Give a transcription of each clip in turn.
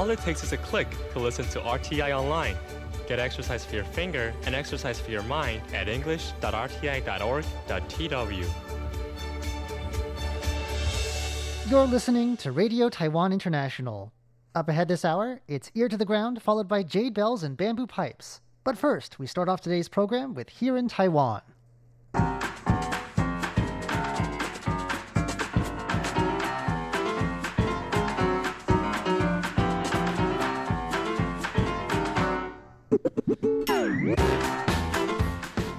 All it takes is a click to listen to RTI online. Get exercise for your finger and exercise for your mind at english.rti.org.tw. You're listening to Radio Taiwan International. Up ahead this hour, it's Ear to the Ground, followed by Jade Bells and Bamboo Pipes. But first, we start off today's program with Here in Taiwan.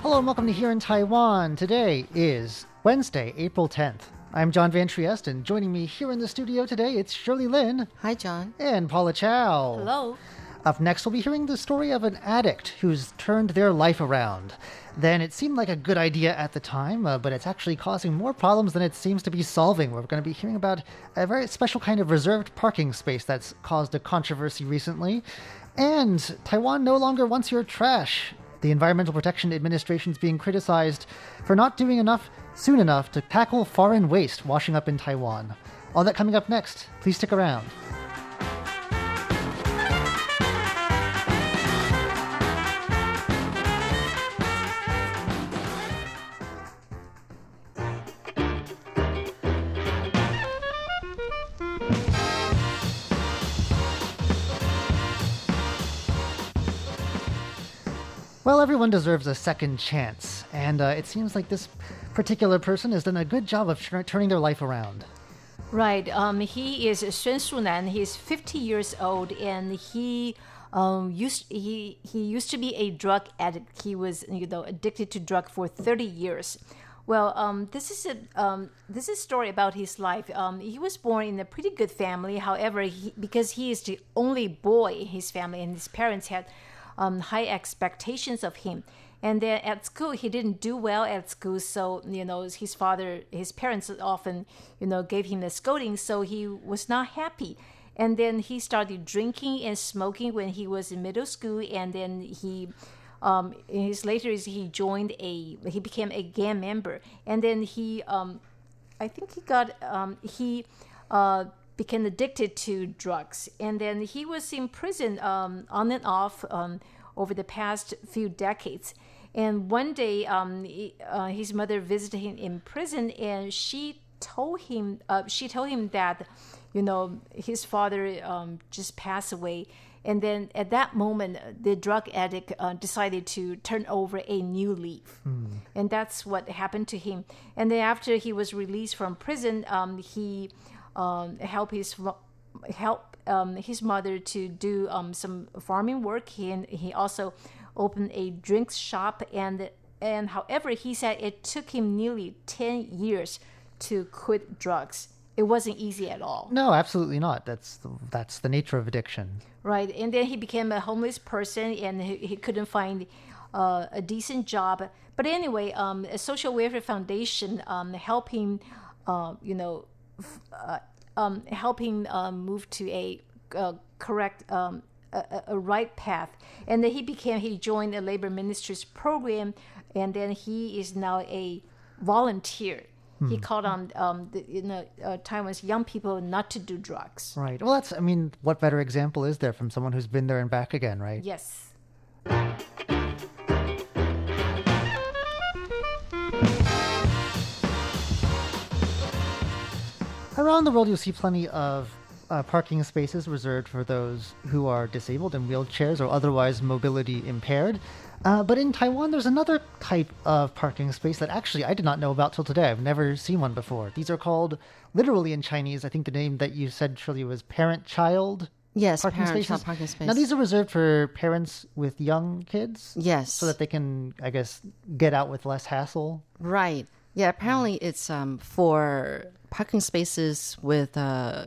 Hello and welcome to Here in Taiwan. Today is Wednesday, April 10th. I'm John Van Trieste, and joining me here in the studio today, it's Shirley Lin Hi, John. and Paula Chow. Hello. Up next, we'll be hearing the story of an addict who's turned their life around. Then it seemed like a good idea at the time, uh, but it's actually causing more problems than it seems to be solving. We're going to be hearing about a very special kind of reserved parking space that's caused a controversy recently. And Taiwan no longer wants your trash. The Environmental Protection Administration is being criticized for not doing enough soon enough to tackle foreign waste washing up in Taiwan. All that coming up next. Please stick around. Well, everyone deserves a second chance, and uh, it seems like this particular person has done a good job of tur- turning their life around. Right. Um, he is Shen Sunan. He's 50 years old, and he um, used he he used to be a drug addict. He was you know addicted to drug for 30 years. Well, um, this is a um, this is a story about his life. Um, he was born in a pretty good family. However, he, because he is the only boy in his family, and his parents had um, high expectations of him. And then at school, he didn't do well at school. So, you know, his father, his parents often, you know, gave him a scolding. So he was not happy. And then he started drinking and smoking when he was in middle school. And then he, um, in his later years, he joined a, he became a gang member. And then he, um, I think he got, um, he, uh, became addicted to drugs. And then he was in prison um, on and off um, over the past few decades. And one day, um, he- uh, his mother visited him in prison, and she told him, uh, she told him that, you know, his father um, just passed away. And then at that moment, the drug addict uh, decided to turn over a new leaf. And that's what happened to him. And then after he was released from prison, um, he um, helped his help um, his mother to do um, some farming work. He and he also opened a drinks shop, and and however, he said it took him nearly ten years to quit drugs. It wasn't easy at all. No, absolutely not. That's the, that's the nature of addiction. Right, and then he became a homeless person, and he, he couldn't find uh, a decent job. But anyway, um, a social welfare foundation um, helped him, uh, you know, uh, um, help him um, move to a uh, correct, um, a, a- right path. And then he became, he joined the labor ministry's program, and then he is now a volunteer. He called on um, the, you know uh, Taiwan's young people not to do drugs. Right. Well, that's, I mean, what better example is there from someone who's been there and back again, right? Yes. Around the world, you'll see plenty of uh, parking spaces reserved for those who are disabled in wheelchairs or otherwise mobility impaired. Uh, but in Taiwan, there's another type of parking space that actually I did not know about till today. I've never seen one before. These are called, literally in Chinese, I think the name that you said, Shirley, was parent child Yes, parking parent spaces. child parking space. Now, these are reserved for parents with young kids? yes, So that they can, I guess, get out with less hassle. right. Yeah, apparently it's um, for parking spaces with uh,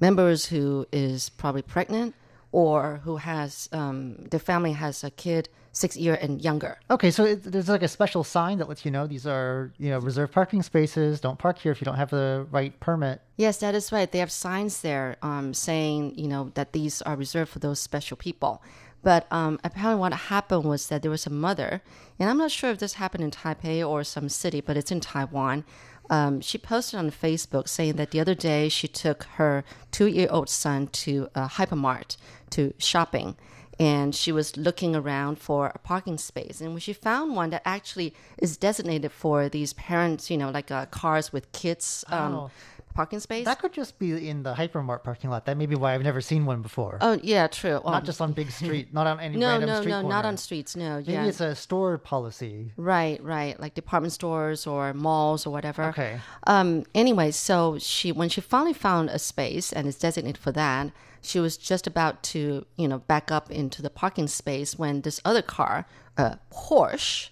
members who is probably pregnant or who has um, the family has a kid six year and younger. Okay, so it, there's like a special sign that lets you know these are, you know, reserved parking spaces. Don't park here if you don't have the right permit. Yes, that is right. They have signs there um, saying, you know, that these are reserved for those special people. But um, apparently, what happened was that there was a mother, and I'm not sure if this happened in Taipei or some city, but it's in Taiwan. Um, she posted on Facebook saying that the other day she took her two-year-old son to a hypermart to shopping, and she was looking around for a parking space, and when she found one that actually is designated for these parents, you know, like uh, cars with kids. Um, Oh. Parking space. That could just be in the hypermart parking lot. That may be why I've never seen one before. oh yeah, true. not Um, just on big street, not on any no, random no, street no, not on streets. No, Maybe yeah, it's a store policy. Right, right, like department stores or malls or whatever. Okay. Um. Anyway, so she when she finally found a space and it's designated for that, she was just about to you know back up into the parking space when this other car, a Porsche,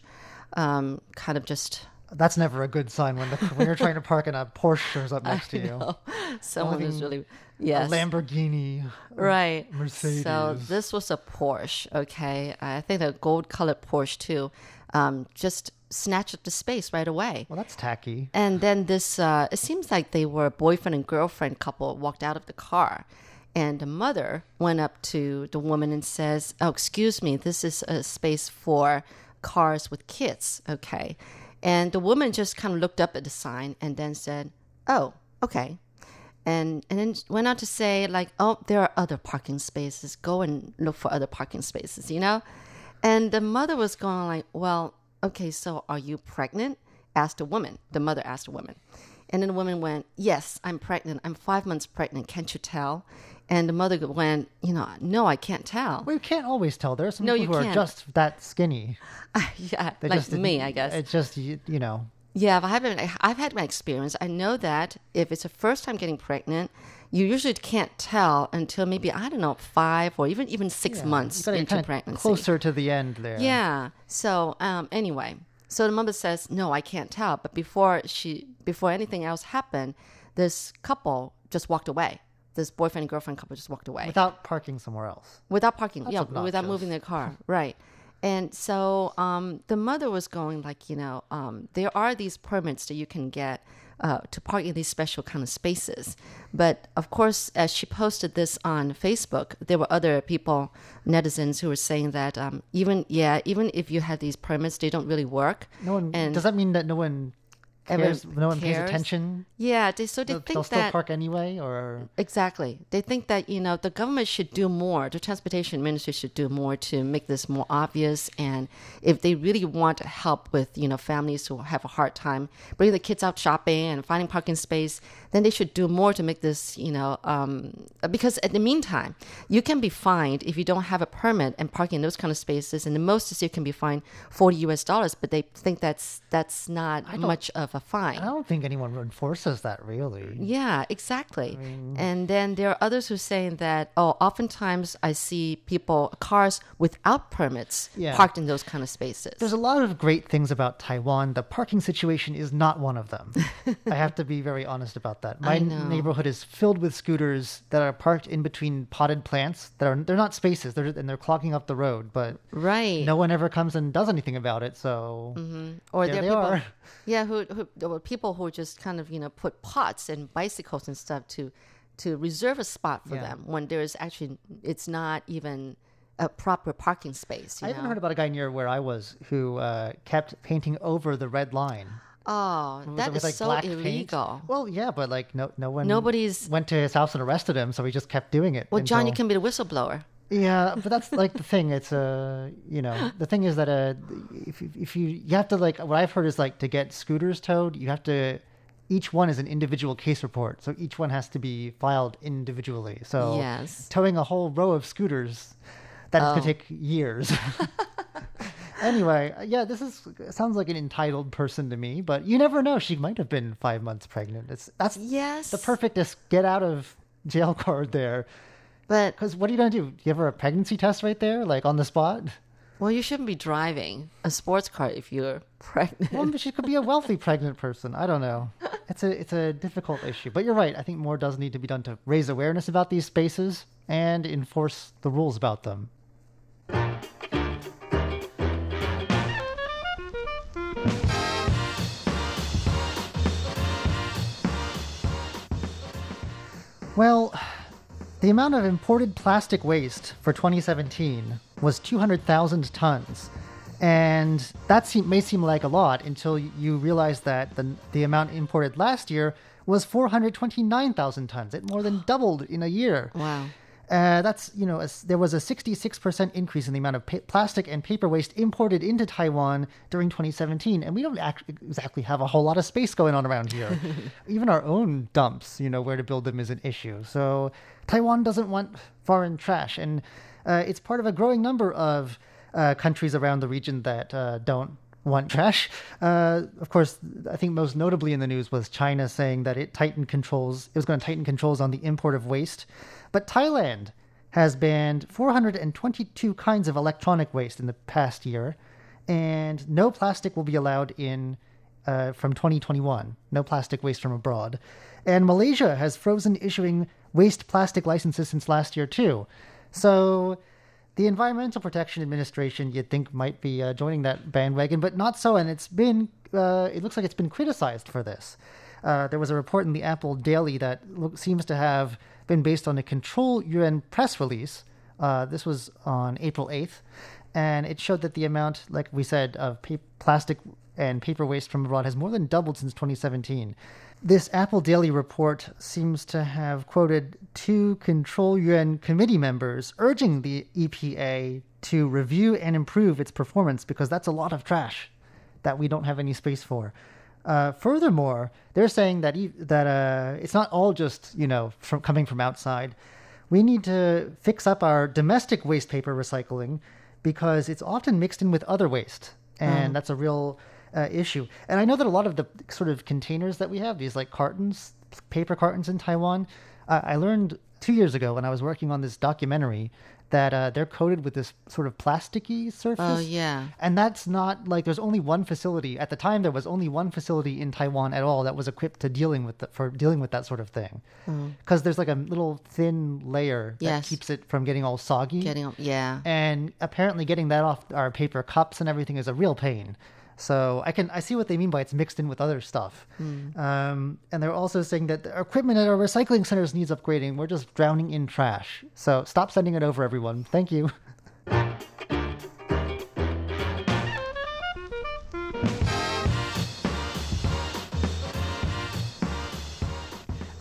um, kind of just That's never a good sign when the, when you're trying to park and a Porsche shows up next to you. someone is really A yes. Lamborghini. Right. Mercedes. So this was a Porsche, okay? I think a gold colored Porsche too. Um, just snatched up the space right away. Well, that's tacky. And then this, uh, it seems like they were a boyfriend and girlfriend couple walked out of the car. And the mother went up to the woman and says, Oh, excuse me, this is a space for cars with kids, okay? And the woman just kind of looked up at the sign and then said, Oh, okay. And, and then went on to say, like, oh, there are other parking spaces. Go and look for other parking spaces, you know? And the mother was going like, well, okay, so are you pregnant? Asked the woman. The mother asked the woman. And then the woman went, yes, I'm pregnant. I'm five months pregnant. Can't you tell? And the mother went, you know, no, I can't tell. Well, you can't always tell. There are some No, people you who can't. are just that skinny. yeah, They like just me, I guess. It's just you, you know. Yeah, but I've, been, I've had my experience. I know that if it's a first time getting pregnant, you usually can't tell until maybe, I don't know, five or even even six months into pregnancy. closer to the end there. Yeah. So um, anyway, so the mother says, "No, I can't tell." But before she, before anything else happened, this couple just walked away. This boyfriend and girlfriend couple just walked away Without parking somewhere else. without parking. yeah, without moving their car. right. And so um, the mother was going like, you know, um, there are these permits that you can get uh, to park in these special kind of spaces. But of course, as she posted this on Facebook, there were other people, netizens, who were saying that um, even yeah, even if you had these permits, they don't really work. No one. And does that mean that no one Ever cares? No one pays attention. Yeah, they, so they They'll, think they'll still that park anyway, or Exactly. They think that, you know, the government should do more, the transportation ministry should do more to make this more obvious. And if they really want to help with, you know, families who have a hard time bringing the kids out shopping and finding parking space, then they should do more to make this, you know, um, because at the meantime, you can be fined if you don't have a permit and parking in those kind of spaces. And the most is you can be fined 40 US dollars, but they think that's, that's not much of a fine. I don't think anyone enforces that really. Yeah, exactly. and then there are others who are saying that, oh, oftentimes I see people, cars without permits Yeah. parked in those kind of spaces. There's a lot of great things about Taiwan. The parking situation is not one of them. I have to be very honest about that. My neighborhood is filled with scooters that are parked in between potted plants that are they're not spaces. They're and they're clogging up the road, but right. no one ever comes and does anything about it. So or there there they are people, are. yeah, who, who there were people who just kind of, you know, put pots and bicycles and stuff to to reserve a spot for Yeah. them when there's actually it's not even a proper parking space. You I know? even heard about a guy near where I was who uh, kept painting over the red line. Oh, that with, is like, so black paint. illegal. Well, yeah, but like no, no one. Nobody's- went to his house and arrested him, so he just kept doing it. Well, John, you can be the whistleblower. Yeah, but that's like the thing. It's uh, you know, the thing is that uh, if if you you have to like what I've heard is like to get scooters towed, you have to. Each one is an individual case report, so each one has to be filed individually. So Yes. towing a whole row of scooters, that Oh. could take years. anyway, yeah, this is sounds like an entitled person to me, but you never know. She might have been five months pregnant. It's that's Yes. the perfect get out of jail card there. But Because what are you gonna do? Give her a pregnancy test right there, like on the spot? Well, you shouldn't be driving a sports car if you're pregnant. Well, she could be a wealthy pregnant person. I don't know. It's a it's a difficult issue. But you're right. I think more does need to be done to raise awareness about these spaces and enforce the rules about them. Well, the amount of imported plastic waste for 2017 was 200,000 tons. And that may seem like a lot until you realize that the, the amount imported last year was 429,000 tons. It more than doubled in a year. Wow. Uh, that's you know a, there was a 66% increase in the amount of pa- plastic and paper waste imported into Taiwan during 2017, and we don't act- exactly have a whole lot of space going on around here. Even our own dumps, you know, where to build them is an issue. So Taiwan doesn't want foreign trash, and uh, it's part of a growing number of uh, countries around the region that uh, don't want trash. Uh, of course, I think most notably in the news was China saying that it tightened controls. It was going to tighten controls on the import of waste. But Thailand has banned 422 kinds of electronic waste in the past year, and no plastic will be allowed in uh, from 2021. No plastic waste from abroad. And Malaysia has frozen issuing waste plastic licenses since last year too. So the Environmental Protection Administration, you'd think, might be uh, joining that bandwagon, but not so. And it's been, uh, it looks like it's been criticized for this. Uh, there was a report in the Apple Daily that seems to have been based on a Control Yuan press release. Uh, this was on April 8th, and it showed that the amount, like we said, of pa- plastic and paper waste from abroad has more than doubled since 2017. This Apple Daily report seems to have quoted two Control Yuan committee members urging the EPA to review and improve its performance because that's a lot of trash that we don't have any space for. Uh, furthermore, they're saying that e- that uh, it's not all just you know from coming from outside. We need to fix up our domestic waste paper recycling because it's often mixed in with other waste, and that's a real uh, issue. And I know that a lot of the sort of containers that we have, these like cartons, paper cartons in Taiwan, uh, I learned two years ago when I was working on this documentary that uh, they're coated with this sort of plasticky surface. Oh, yeah. And that's not like there's only one facility at the time. There was only one facility in Taiwan at all that was equipped to dealing with the, for dealing with that sort of thing. Because there's like a little thin layer that Yes. keeps it from getting all soggy. Getting yeah. and apparently getting that off our paper cups and everything is a real pain. So I can I see what they mean by it's mixed in with other stuff. Um, and they're also saying that the equipment at our recycling centers needs upgrading. We're just drowning in trash. So stop sending it over, everyone. Thank you.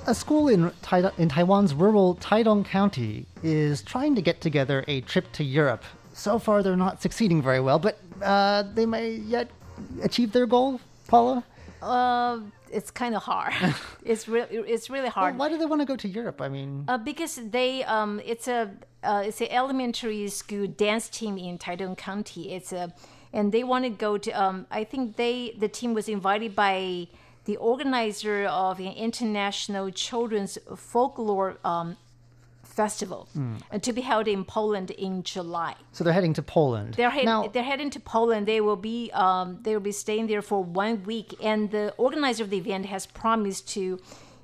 A school in, Tai- in Taiwan's rural Taidong County is trying to get together a trip to Europe. So far, they're not succeeding very well, but uh, they may yet achieve their goal, Paula. Uh, it's kind of hard. it's really it's really Well, hard. why do they want to go to Europe? I mean, Uh, because they um, it's a uh, it's an elementary school dance team in Taidong County. It's a and they want to go to. Um, I think they the team was invited by the organizer of an international children's folklore um, festival uh, to be held in Poland in July. so they're heading to Poland. They're, head, now, they're heading to Poland. They will be um, they will be staying there for one week, and the organizer of the event has promised to,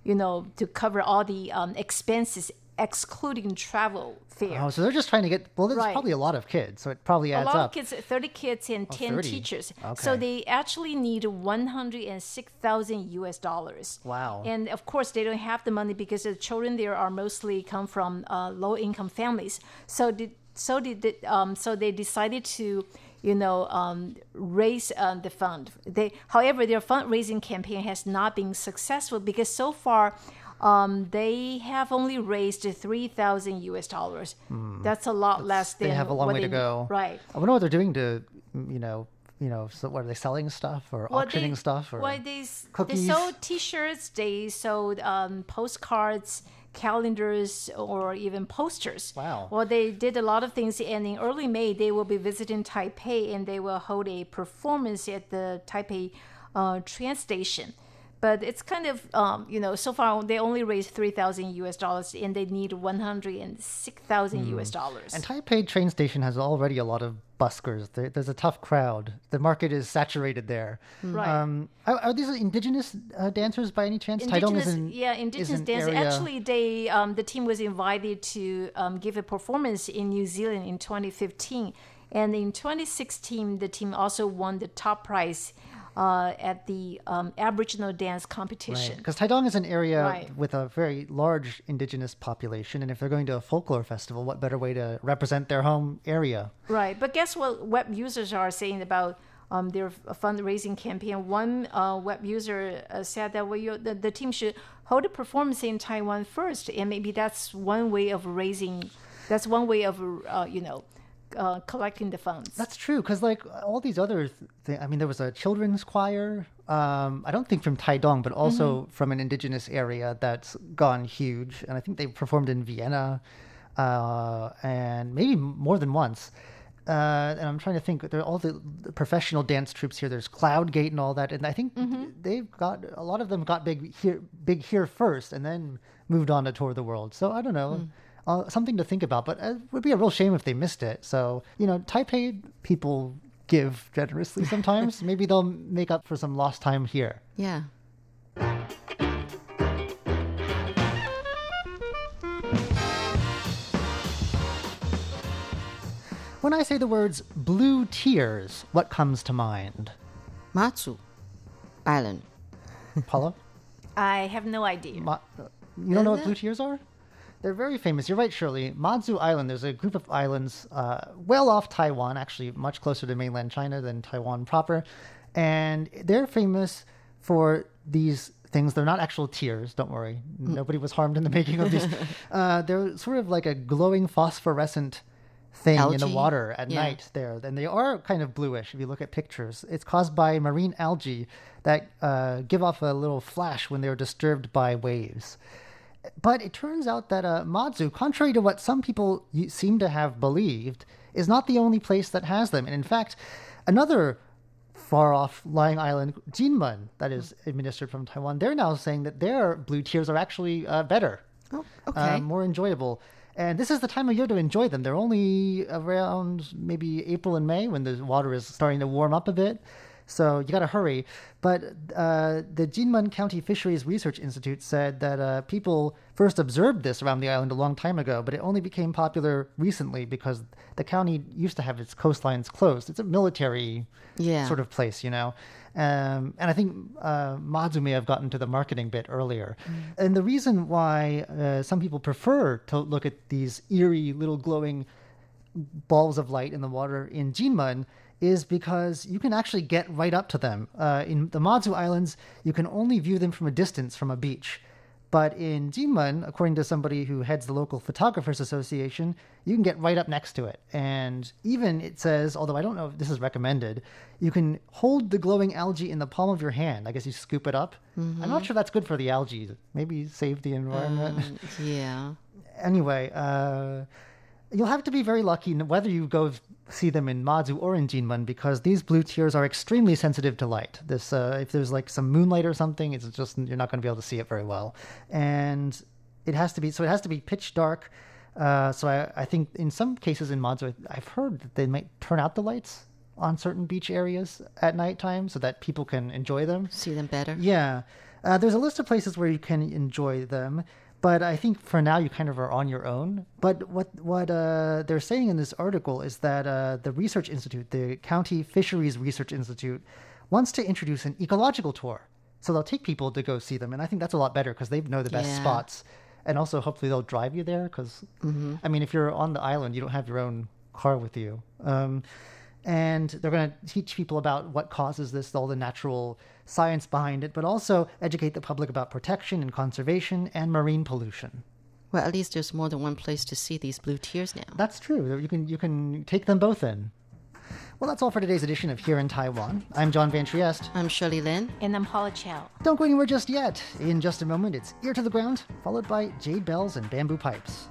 you know, to cover all the um, expenses, excluding travel fare. oh, so they're just trying to get. Well, there's Right. probably a lot of kids, so it probably adds up. a lot up. of kids, thirty kids and ten 30. teachers. Okay. So they actually need one hundred and six thousand U.S. dollars. Wow. And of course, they don't have the money because the children there are mostly come from uh, low-income families. So did so did the, um, so they decided to you know um, raise uh, the fund. They however their fundraising campaign has not been successful because so far. Um, they have only raised three thousand U.S. dollars. That's a lot less than they have a long way to go. Right. I wonder what they're doing to, you know, you know, so what are they selling stuff or Well, auctioning they, stuff or? well, they, they sold T-shirts, they sold um, postcards, calendars, or even posters. Wow. Well, they did a lot of things, and in early May they will be visiting Taipei, and they will hold a performance at the Taipei uh, train station. But it's kind of, um, you know, so far they only raised three thousand U.S. dollars, and they need one hundred and six thousand U.S. dollars. Hmm. And Taipei train station has already a lot of buskers. There, there's a tough crowd. The market is saturated there. Right. Um, are, are these indigenous uh, dancers by any chance? Indigenous, is an, yeah, indigenous an dance. area- Actually, they um, the team was invited to um, give a performance in New Zealand in 2015, and in 2016, the team also won the top prize uh, at the um, Aboriginal dance competition. Because Taidong is an area Right. with a very large indigenous population, and if they're going to a folklore festival, what better way to represent their home area? Right, but guess what web users are saying about um, their fundraising campaign? One uh, web user uh, said that well, you, the, the team should hold a performance in Taiwan first, and maybe that's one way of raising. That's one way of uh, you know uh, collecting the funds. That's true, because like all these other things, I mean, there was a children's choir. Um, I don't think from Taidong, but also from an indigenous area that's gone huge, and I think they performed in Vienna, uh, and maybe more than once. Uh, and I'm trying to think. There are all the, professional dance troupes here. There's Cloudgate and all that, and I think they've got a lot of them got big here, big here first, and then moved on to tour the world. So I don't know uh, something to think about. But it would be a real shame if they missed it. So you know, Taipei people give generously sometimes. Maybe they'll make up for some lost time here. Yeah. When I say the words blue tears, what comes to mind? Matsu Island. Paula, I have no idea. Ma- you don't know what Is blue tears are? They're very famous. You're right, Shirley. Matsu Island, there's a group of islands uh, well off Taiwan, actually much closer to mainland China than Taiwan proper. And they're famous for these things. They're not actual tears, don't worry. Nobody was harmed in the making of these. uh, they're sort of like a glowing phosphorescent thing in the water at Yeah. night there. And they are kind of bluish if you look at pictures. It's caused by marine algae that uh, give off a little flash when they're disturbed by waves. But it turns out that uh, Matsu, contrary to what some people seem to have believed, is not the only place that has them. And in fact, another far off lying island, Jinmen, that is administered from Taiwan, they're now saying that their blue tears are actually uh, better, Oh, uh, more enjoyable. And this is the time of year to enjoy them. They're only around maybe April and May when the water is starting to warm up a bit. So you got to hurry. But uh, the Jinmen County Fisheries Research Institute said that uh, people first observed this around the island a long time ago, but it only became popular recently because the county used to have its coastlines closed. It's a military Yeah. sort of place, you know. Um, and I think uh, Mazu may have gotten to the marketing bit earlier. And the reason why uh, some people prefer to look at these eerie little glowing balls of light in the water in Jinmen is because you can actually get right up to them. Uh, in the Mazu Islands, you can only view them from a distance from a beach. But in Jinmen, according to somebody who heads the local photographers association, you can get right up next to it. And even it says, although I don't know if this is recommended, you can hold the glowing algae in the palm of your hand. I guess you scoop it up. I'm not sure that's good for the algae. Maybe save the environment Um, yeah. anyway, uh, you'll have to be very lucky whether you go see them in Mazu or in Jinmen because these blue tears are extremely sensitive to light. This, uh, if there's like some moonlight or something, it's just you're not going to be able to see it very well, and it has to be so it has to be pitch dark. Uh, so I, I think in some cases in Mazu, I've heard that they might turn out the lights on certain beach areas at nighttime so that people can enjoy them. See them better. Yeah. Uh, there's a list of places where you can enjoy them, but I think for now you kind of are on your own. But what what uh, they're saying in this article is that uh, the Research Institute, the County Fisheries Research Institute, wants to introduce an ecological tour. So they'll take people to go see them, and I think that's a lot better because they know the best Yeah. spots, and also hopefully they'll drive you there. Because I mean, if you're on the island, you don't have your own car with you. Um, and they're going to teach people about what causes this, all the natural science behind it, but also educate the public about protection and conservation and marine pollution. Well, at least there's more than one place to see these blue tears now. That's true. You can you can take them both in. Well, that's all for today's edition of Here in Taiwan. I'm John Van Trieste. I'm Shirley Lin. And I'm Paula Chow. Don't go anywhere just yet. In just a moment, it's Ear to the Ground, followed by Jade Bells and Bamboo Pipes.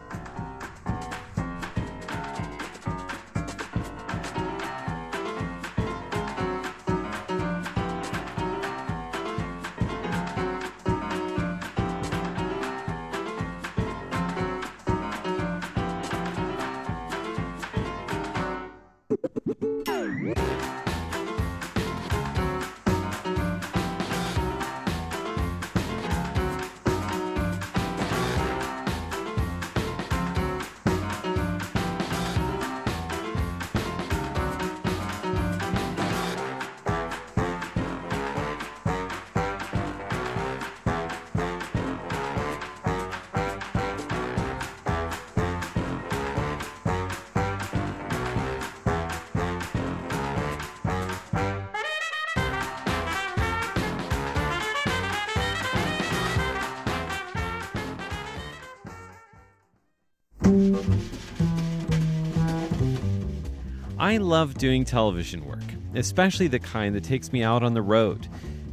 I love doing television work, especially the kind that takes me out on the road.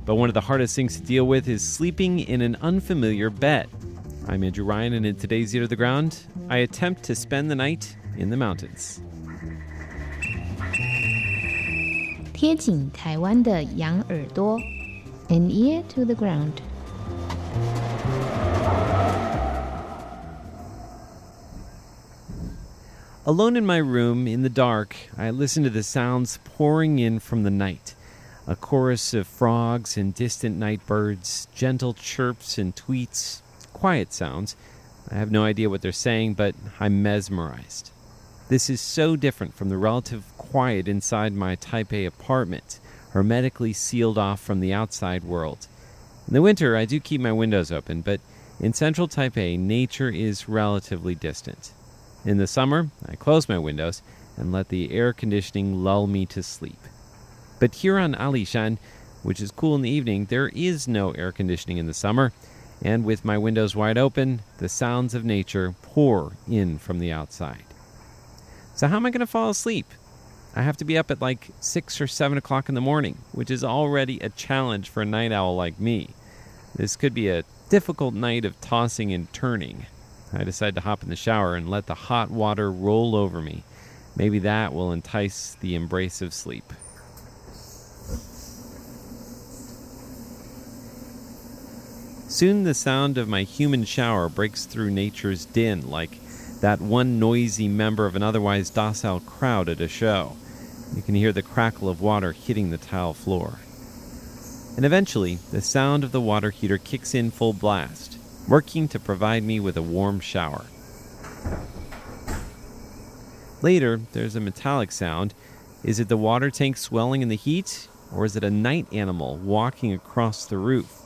But one of the hardest things to deal with is sleeping in an unfamiliar bed. I'm Andrew Ryan, and in today's Ear to the Ground, I attempt to spend the night in the mountains. 贴紧台湾的羊耳朵，an ear to the ground。 Alone in my room, in the dark, I listen to the sounds pouring in from the night. A chorus of frogs and distant night birds, gentle chirps and tweets, quiet sounds. I have no idea what they're saying, but I'm mesmerized. This is so different from the relative quiet inside my Taipei apartment, hermetically sealed off from the outside world. In the winter, I do keep my windows open, but in central Taipei, nature is relatively distant. In the summer, I close my windows and let the air conditioning lull me to sleep. But here on Alishan, which is cool in the evening, there is no air conditioning in the summer, and with my windows wide open, the sounds of nature pour in from the outside. So, how am I going to fall asleep? I have to be up at like 6 or 7 o'clock in the morning, which is already a challenge for a night owl like me. This could be a difficult night of tossing and turning. I decide to hop in the shower and let the hot water roll over me. Maybe that will entice the embrace of sleep. Soon the sound of my human shower breaks through nature's din like that one noisy member of an otherwise docile crowd at a show. You can hear the crackle of water hitting the tile floor. And eventually, the sound of the water heater kicks in full blast, working to provide me with a warm shower. Later, there's a metallic sound. Is it the water tank swelling in the heat, or is it a night animal walking across the roof?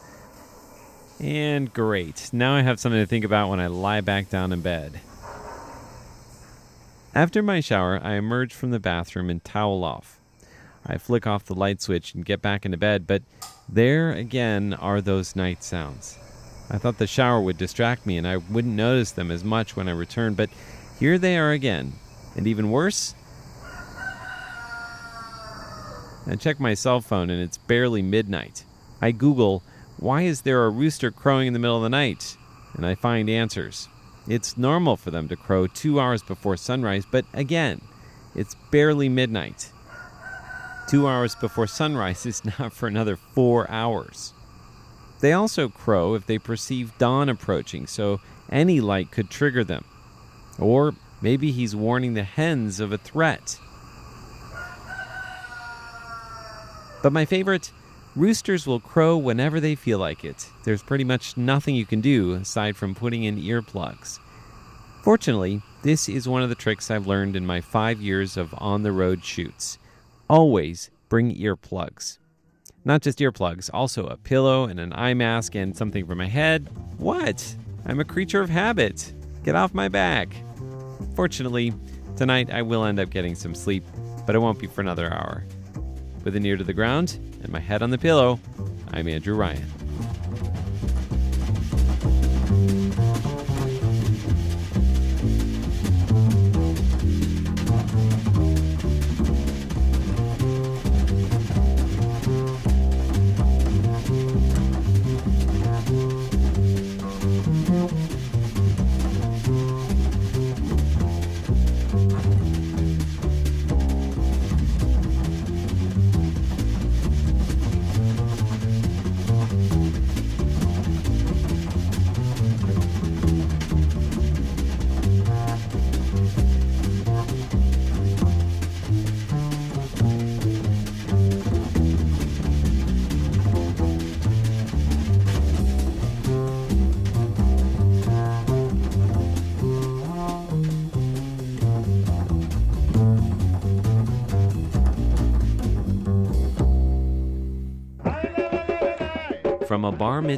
And great, now I have something to think about when I lie back down in bed. After my shower, I emerge from the bathroom and towel off. I flick off the light switch and get back into bed, but there again are those night sounds. I thought the shower would distract me and I wouldn't notice them as much when I returned, but here they are again. And even worse, I check my cell phone and it's barely midnight. I Google, why is there a rooster crowing in the middle of the night? And I find answers. It's normal for them to crow two hours before sunrise, but again, it's barely midnight. Two hours before sunrise is not for another four hours. They also crow if they perceive dawn approaching, so any light could trigger them. Or maybe he's warning the hens of a threat. But my favorite roosters will crow whenever they feel like it. There's pretty much nothing you can do aside from putting in earplugs. Fortunately, this is one of the tricks I've learned in my five years of on the road shoots. Always bring earplugs. Not just earplugs, also a pillow and an eye mask and something for my head. What? I'm a creature of habit. Get off my back. Fortunately, tonight I will end up getting some sleep, but it won't be for another hour. With an ear to the ground and my head on the pillow, I'm Andrew Ryan.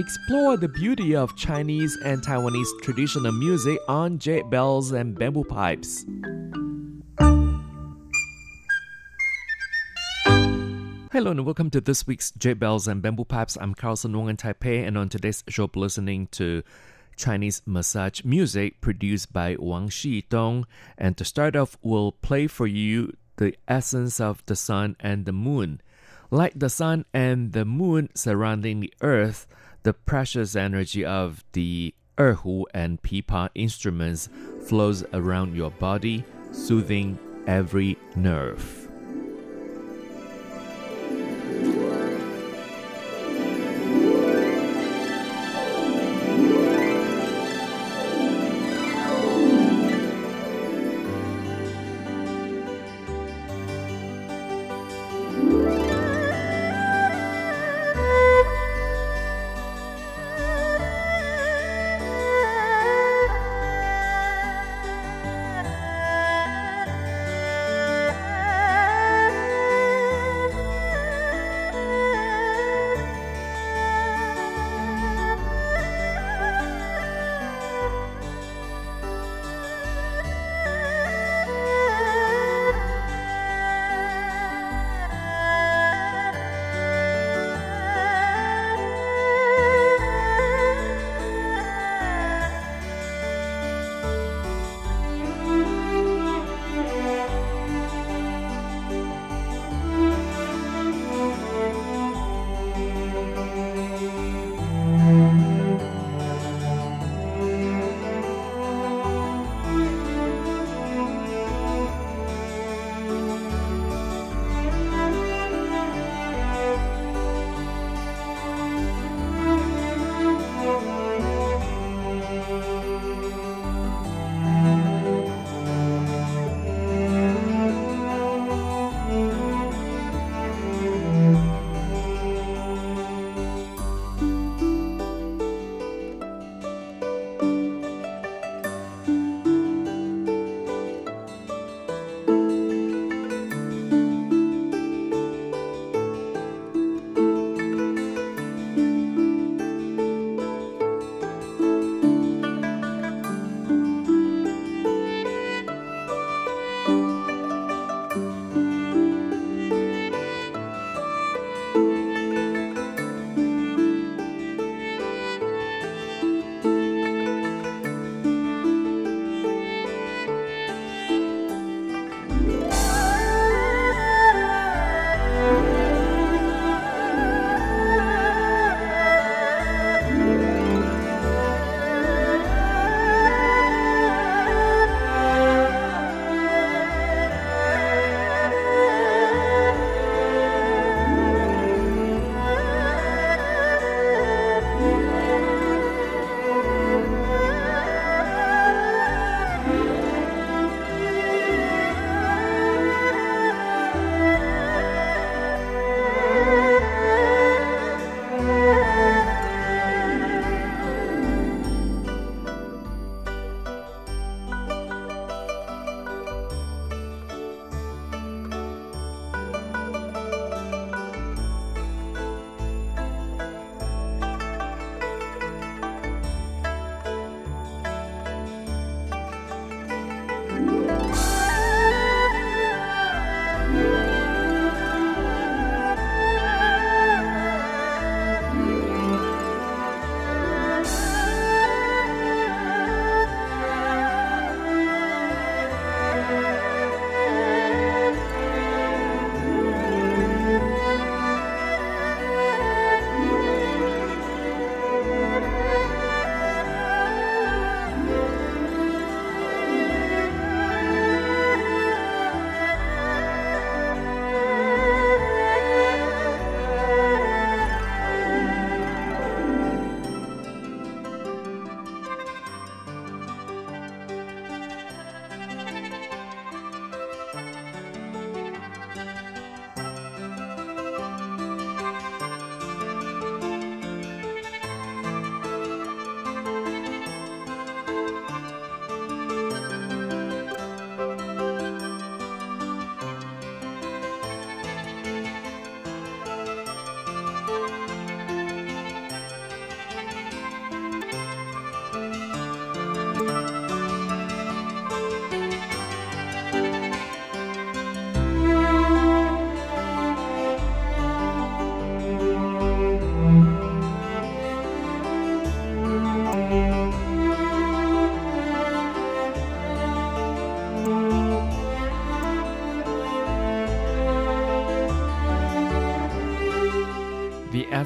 Explore the beauty of Chinese and Taiwanese traditional music on jade bells and bamboo pipes. Hello and welcome to this week's Jade Bells and Bamboo Pipes. I'm Carlson Wong in Taipei, and on today's show, we're listening to Chinese massage music produced by Wang Xidong. And to start off, we'll play for you the essence of the sun and the moon. Like the sun and the moon surrounding the earth, the precious energy of the erhu and pipa instruments flows around your body, soothing every nerve.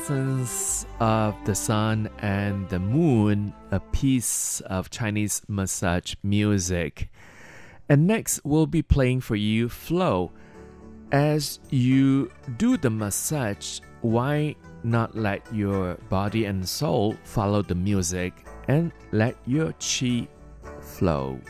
Essence of the sun and the moon, a piece of Chinese massage music. And next, we'll be playing for you Flow. As you do the massage, why not let your body and soul follow the music and let your chi flow?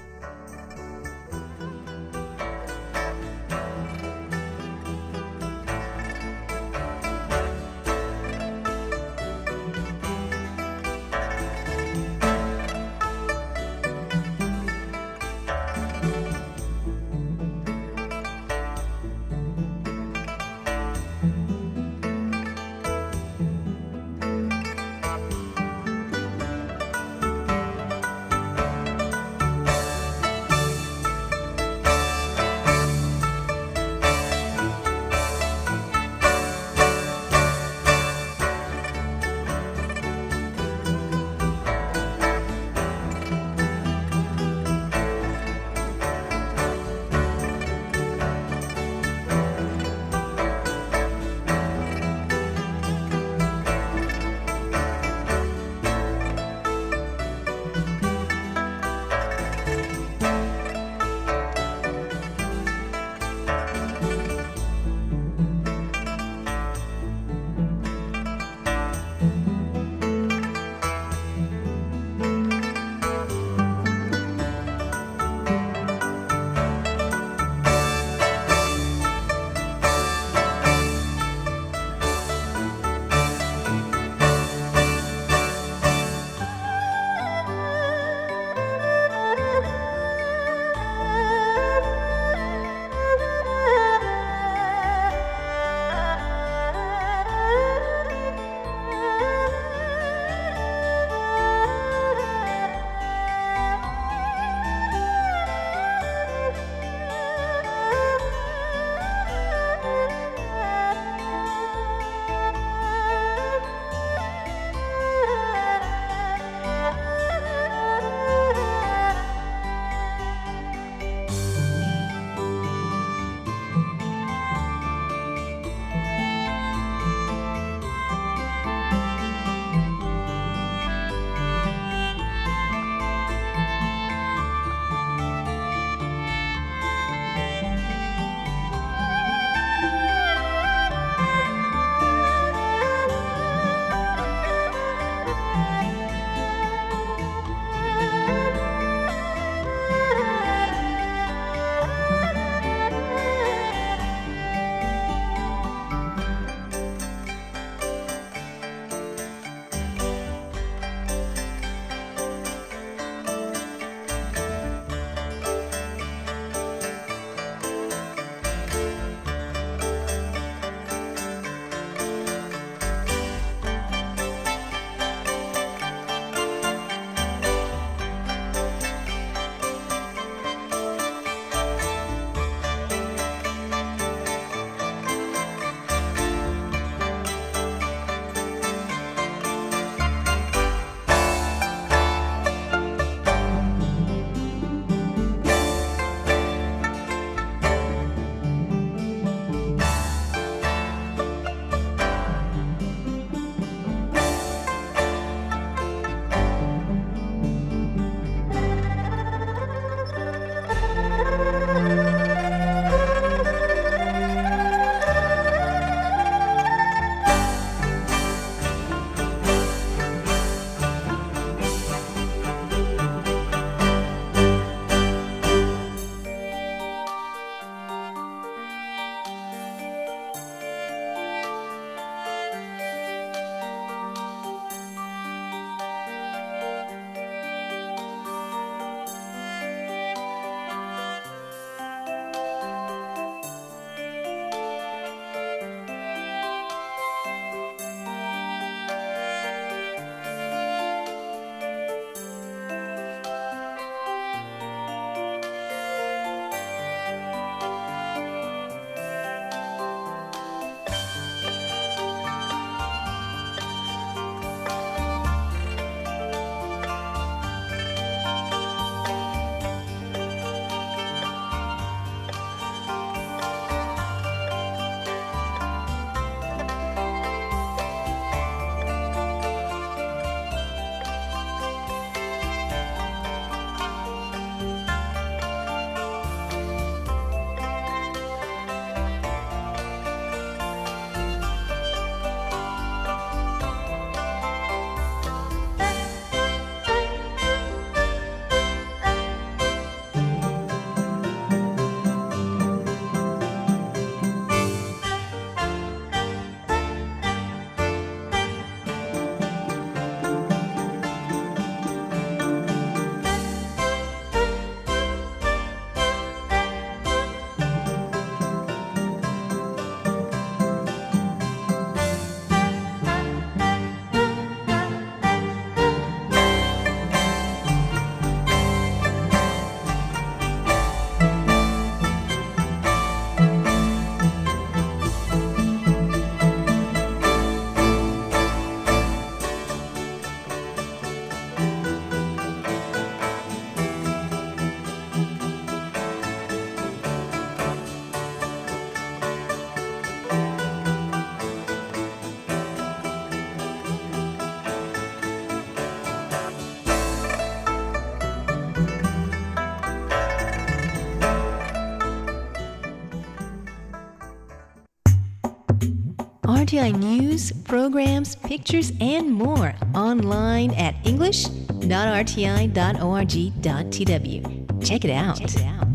RTI news, programs, pictures, and more online at english.rti.org.tw. Check it out. Check it out.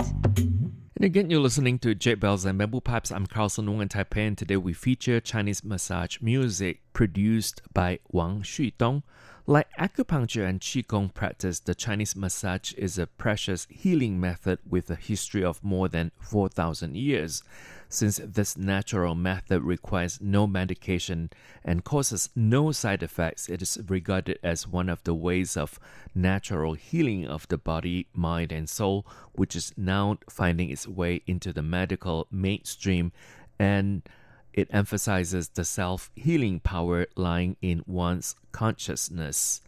And again, you're listening to Jade Bells and Bamboo Pipes. I'm Carlson Wong in Taipei, and today we feature Chinese massage music produced by Wang Xudong. Like acupuncture and qigong practice, the Chinese massage is a precious healing method with a history of more than 4,000 years. Since this natural method requires no medication and causes no side effects, it is regarded as one of the ways of natural healing of the body, mind, and soul, which is now finding its way into the medical mainstream and it emphasizes the self healing power lying in one's consciousness.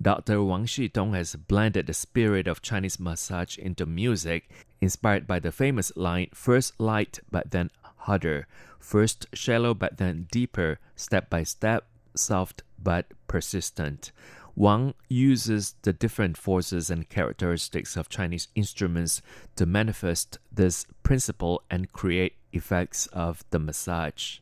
Dr. Wang Xudong has blended the spirit of Chinese massage into music, inspired by the famous line first light but then harder, first shallow but then deeper, step by step, soft but persistent. Wang uses the different forces and characteristics of Chinese instruments to manifest this principle and create effects of the massage.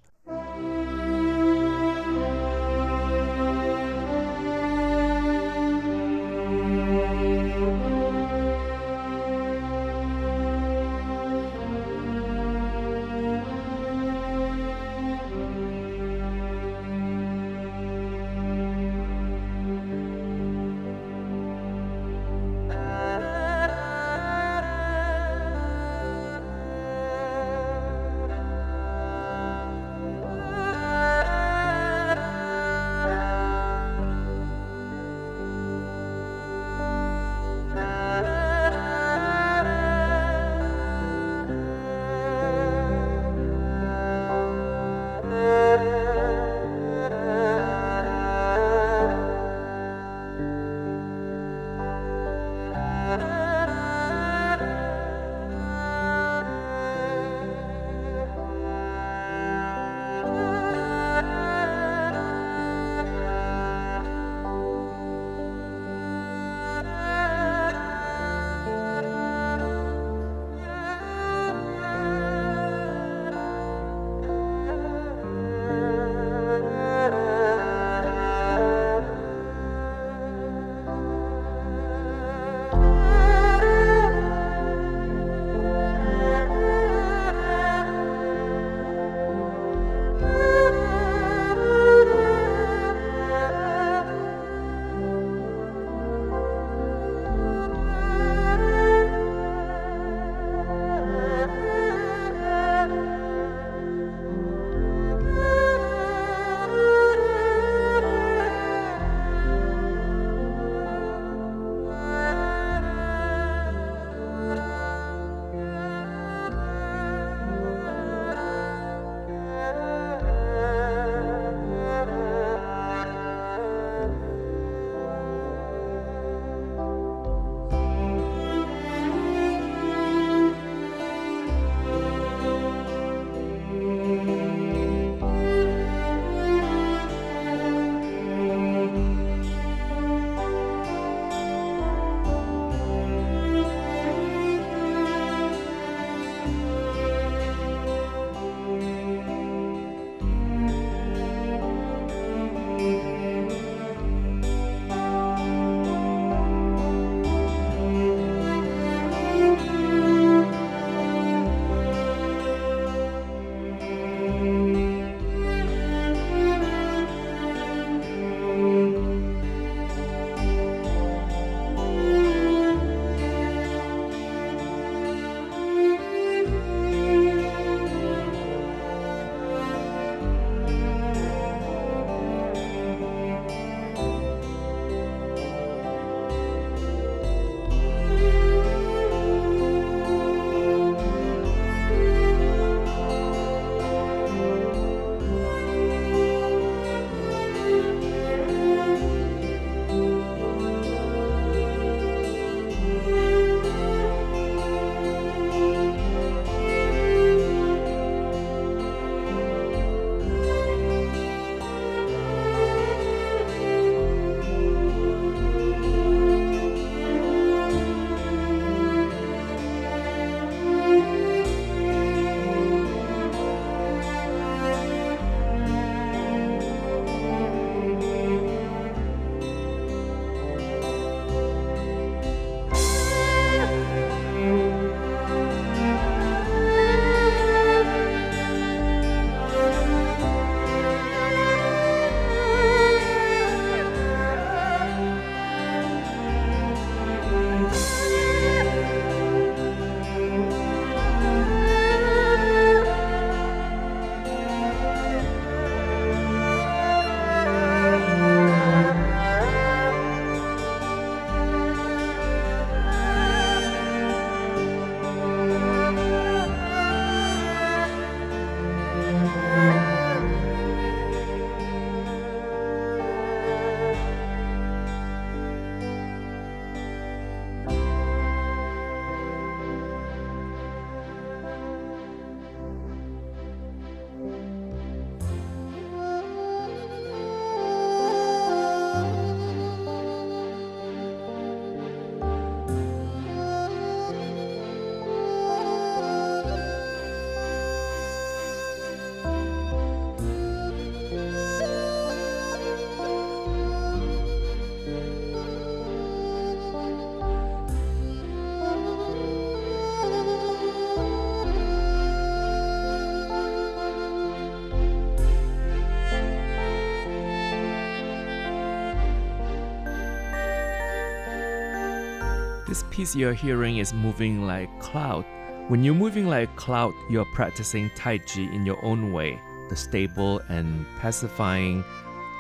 This piece you're hearing is moving like cloud. When you're moving like a cloud, you're practicing Tai Chi in your own way. The stable and pacifying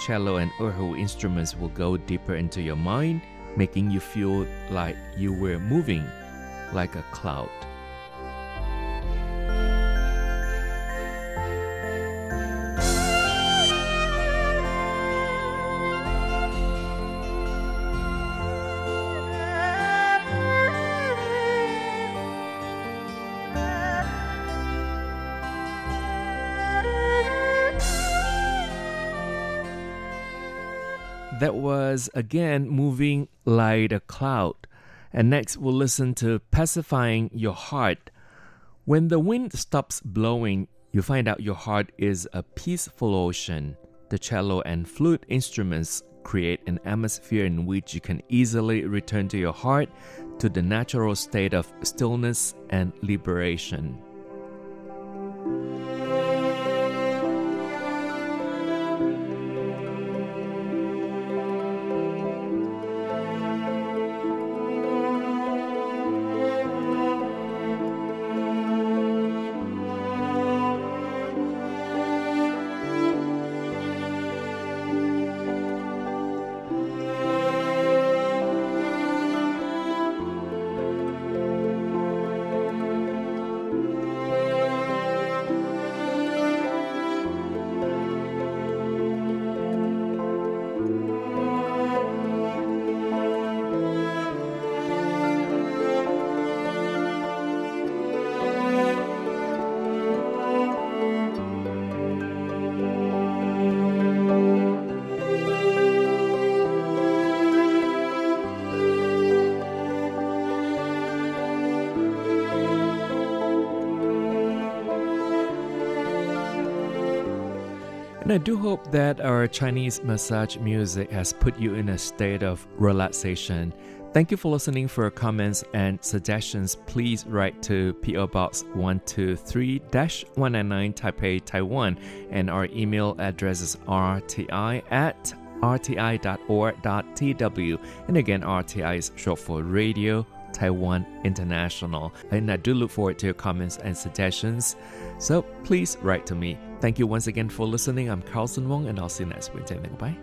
cello and erhu instruments will go deeper into your mind, making you feel like you were moving like a cloud. Was again moving like a cloud. And next we'll listen to Pacifying Your Heart. When the wind stops blowing, you find out your heart is a peaceful ocean. The cello and flute instruments create an atmosphere in which you can easily return to your heart, to the natural state of stillness and liberation. And I do hope that our Chinese massage music has put you in a state of relaxation. Thank you for listening. For comments and suggestions, please write to PO Box 123 199 Taipei, Taiwan, and our email address is rti at rti.org.tw. And again, RTI is short for Radio Taiwan International. And I do look forward to your comments and suggestions. So please write to me. Thank you once again for listening. I'm Carlson Wong, and I'll see you next Wednesday. Goodbye.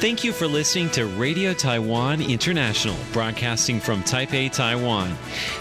Thank you for listening to Radio Taiwan International, broadcasting from Taipei, Taiwan.